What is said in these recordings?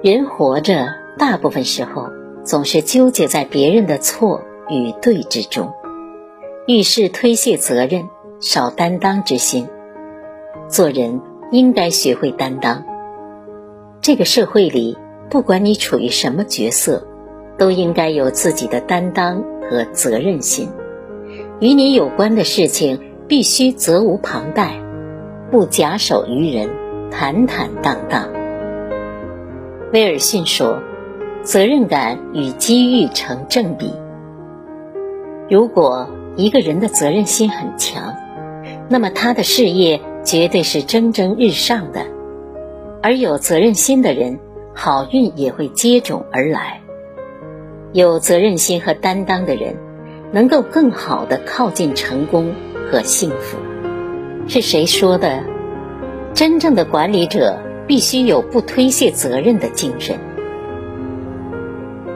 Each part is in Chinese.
人活着，大部分时候总是纠结在别人的错与对之中，遇事推卸责任，少担当之心。做人应该学会担当。这个社会里，不管你处于什么角色，都应该有自己的担当和责任心。与你有关的事情，必须责无旁贷，不假手于人，坦坦荡荡。威尔逊说：“责任感与机遇成正比。如果一个人的责任心很强，那么他的事业绝对是蒸蒸日上的。而有责任心的人，好运也会接踵而来。有责任心和担当的人，能够更好的靠近成功和幸福。是谁说的？真正的管理者。”必须有不推卸责任的精神。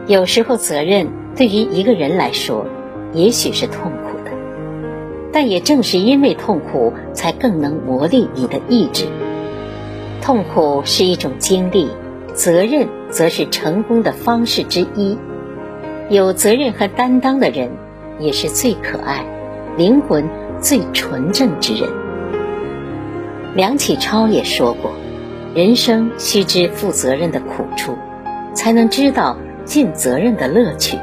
有时候，责任对于一个人来说，也许是痛苦的，但也正是因为痛苦，才更能磨砺你的意志。痛苦是一种经历，责任则是成功的方式之一。有责任和担当的人，也是最可爱、灵魂最纯正之人。梁启超也说过。人生须知负责任的苦处，才能知道尽责任的乐趣。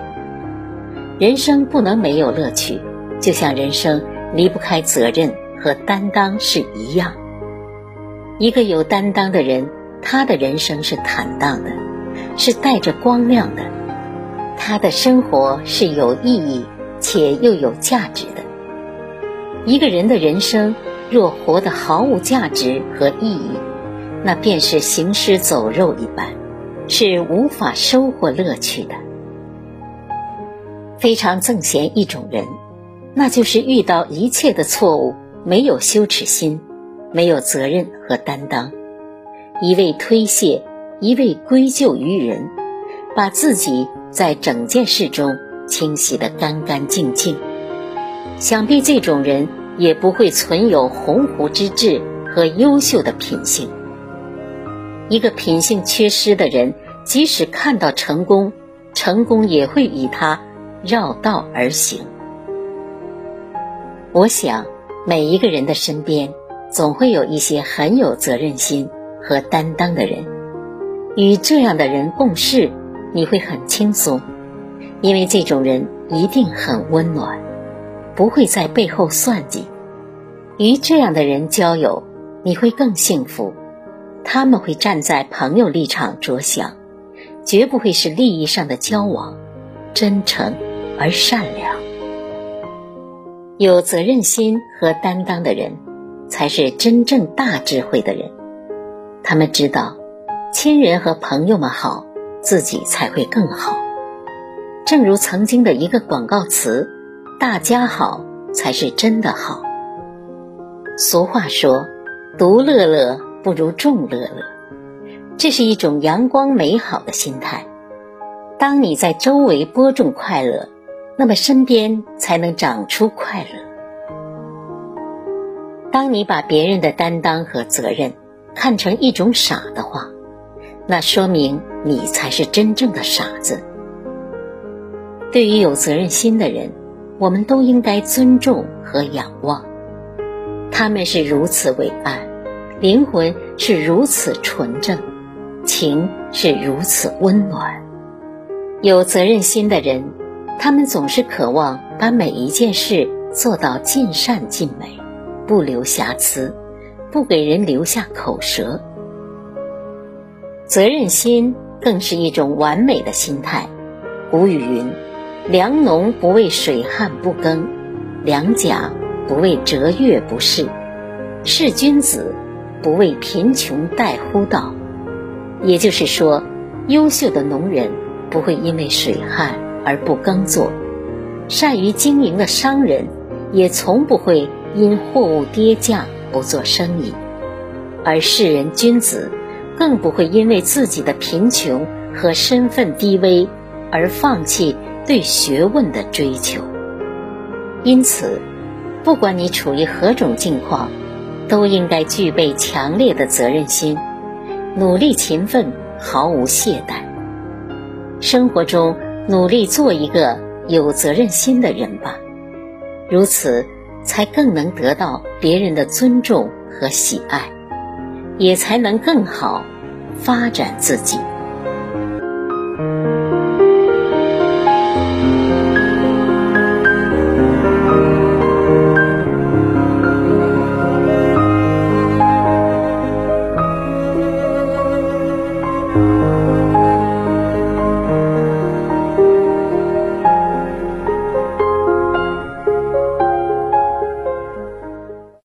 人生不能没有乐趣，就像人生离不开责任和担当是一样。一个有担当的人，他的人生是坦荡的，是带着光亮的，他的生活是有意义且又有价值的。一个人的人生若活得毫无价值和意义，那便是行尸走肉一般，是无法收获乐趣的。非常憎嫌一种人，那就是遇到一切的错误没有羞耻心，没有责任和担当，一味推卸，一味归咎于人，把自己在整件事中清洗得干干净净。想必这种人也不会存有鸿鹄之志和优秀的品性。一个品性缺失的人，即使看到成功，成功也会与他绕道而行。我想，每一个人的身边，总会有一些很有责任心和担当的人。与这样的人共事，你会很轻松，因为这种人一定很温暖，不会在背后算计。与这样的人交友，你会更幸福。他们会站在朋友立场着想，绝不会是利益上的交往，真诚而善良。有责任心和担当的人，才是真正大智慧的人。他们知道，亲人和朋友们好，自己才会更好。正如曾经的一个广告词：“大家好才是真的好。”俗话说：“独乐乐。”不如众乐乐，这是一种阳光美好的心态。当你在周围播种快乐，那么身边才能长出快乐。当你把别人的担当和责任看成一种傻的话，那说明你才是真正的傻子。对于有责任心的人，我们都应该尊重和仰望，他们是如此伟岸。灵魂是如此纯正，情是如此温暖。有责任心的人，他们总是渴望把每一件事做到尽善尽美，不留瑕疵，不给人留下口舌。责任心更是一种完美的心态。古语云：“良农不为水旱不耕，良甲不为折月不仕，是君子。”不为贫穷待呼道，也就是说，优秀的农人不会因为水旱而不耕作；善于经营的商人也从不会因货物跌价不做生意；而世人君子更不会因为自己的贫穷和身份低微而放弃对学问的追求。因此，不管你处于何种境况，都应该具备强烈的责任心，努力勤奋，毫无懈怠。生活中努力做一个有责任心的人吧，如此才更能得到别人的尊重和喜爱，也才能更好发展自己。